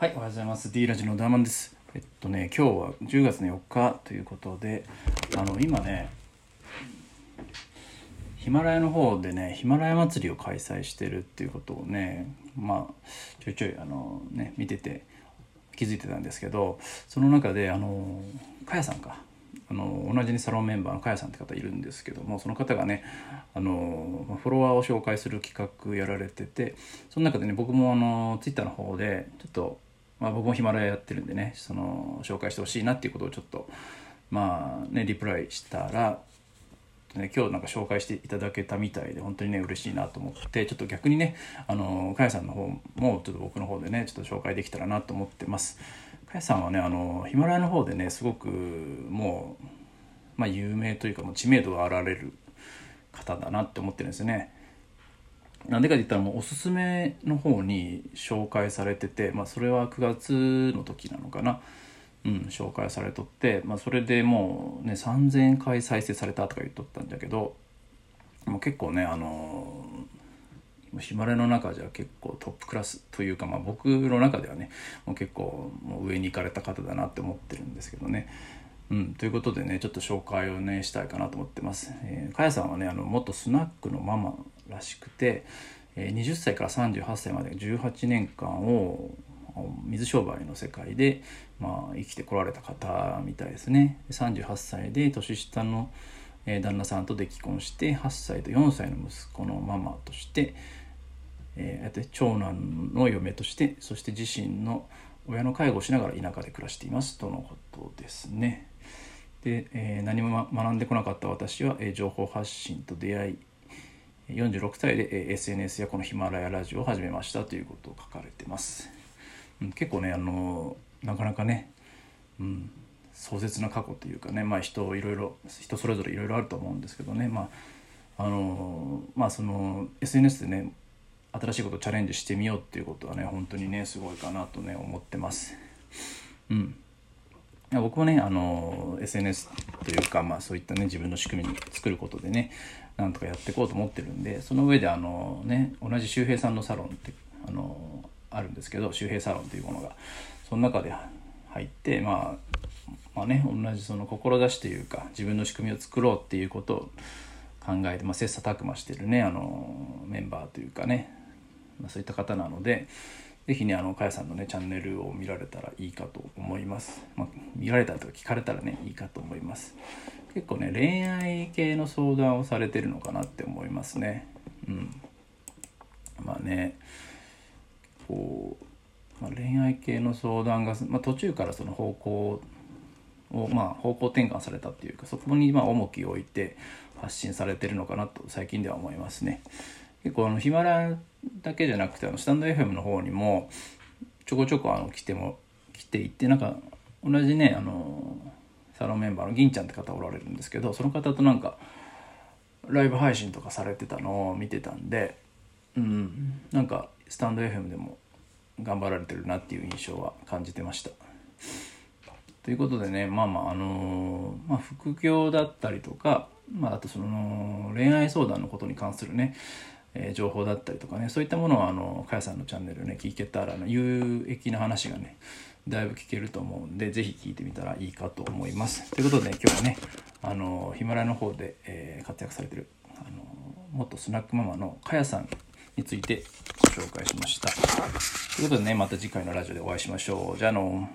はい、おはようございます。D ラジのダーマンです。えっとね、今日は10月の4日ということで、あの、今ね、ヒマラヤの方でね、ヒマラヤ祭りを開催してるっていうことをね、まあ、ちょいちょい、あの、ね、見てて気づいてたんですけど、その中で、あの、かやさんか。あの同じにサロンメンバーのかやさんって方いるんですけどもその方がねあのフォロワーを紹介する企画やられててその中でね僕もあのツイッターの方でちょっとまあ、僕もヒマラヤやってるんでねその紹介してほしいなっていうことをちょっとまあねリプライしたら、ね、今日なんか紹介していただけたみたいで本当にね嬉しいなと思ってちょっと逆にねあのかやさんの方もちょっと僕の方でねちょっと紹介できたらなと思ってます。かやさんはねあのヒマラヤの方でねすごくもう、まあ、有名というかもう知名度があられる方だなって思ってるんですよね。なんでかって言ったらもうおすすめの方に紹介されてて、まあ、それは9月の時なのかな、うん、紹介されとって、まあ、それでもうね3,000回再生されたとか言っとったんだけどもう結構ねあのヒマラヤの中じゃ結構トップクラスというか、まあ、僕の中ではねもう結構もう上に行かれた方だなって思ってるんですけどね。うん、ということでねちょっと紹介をねしたいかなと思ってます。えー、かやさんはねあの元スナックのママらしくて、20歳から38歳まで18年間を水商売の世界で、まあ、生きてこられた方みたいですね。38歳で年下の、旦那さんとで既婚して8歳と4歳の息子のママとして、えー、長男の嫁としてそして自身の親の介護をしながら田舎で暮らしていますとのことですね。で、えー、何も学んでこなかった私は、え、情報発信と出会い46歳で、SNS やこのヒマラヤラジオを始めましたということを書かれてます、うん、結構ねあのなかなかね、うん、壮絶な過去というかねまあ人いろいろ人それぞれいろいろあると思うんですけどねまああのまあその SNS でね新しいことをチャレンジしてみようっていうことはね本当にねすごいかなとね思ってます。うん。僕もねあの SNS というか、まあ、そういったね自分の仕組みに作ることでねなんとかやっていこうと思ってるんでその上であのね同じ周平さんのサロンってあのあるんですけど周平サロンというものがその中で入ってまあまあね同じその志というか自分の仕組みを作ろうっていうことを考えて、まあ、切磋琢磨してるねあのメンバーというかね、まあ、そういった方なので是非ねあのかやさんのねチャンネルを見られたらいいかと思います、まあ、見られたとか聞かれたらねいいかと思います。結構ね恋愛系の相談をされてるのかなって思いますね。うん。まあねこう、まあ、恋愛系の相談が、まあ、途中からその方向をまあ方向転換されたっていうかそこにま重きを置いて発信されてるのかなと最近では思いますね。結構あのヒマラヤだけじゃなくてあのスタンド FM の方にもちょこちょこあの来ても来ていってなんか同じねあのサロンメンバーの銀ちゃんって方おられるんですけどその方となんかライブ配信とかされてたのを見てたんでうんなんかスタンド FM でも頑張られてるなっていう印象は感じてました。ということでねまあまああのー、まあ、副業だったりとか、まあ、あとその恋愛相談のことに関するねえ、情報だったりとかねそういったものはあのかやさんのチャンネルね聞けたら有益な話がねだいぶ聞けると思うんで是非聞いてみたらいいかと思います。ということで、ね、今日はねあのヒマラヤの方で、えー、活躍されてるあの元スナックママのかやさんについてご紹介しました。ということでねまた次回のラジオでお会いしましょう。じゃあの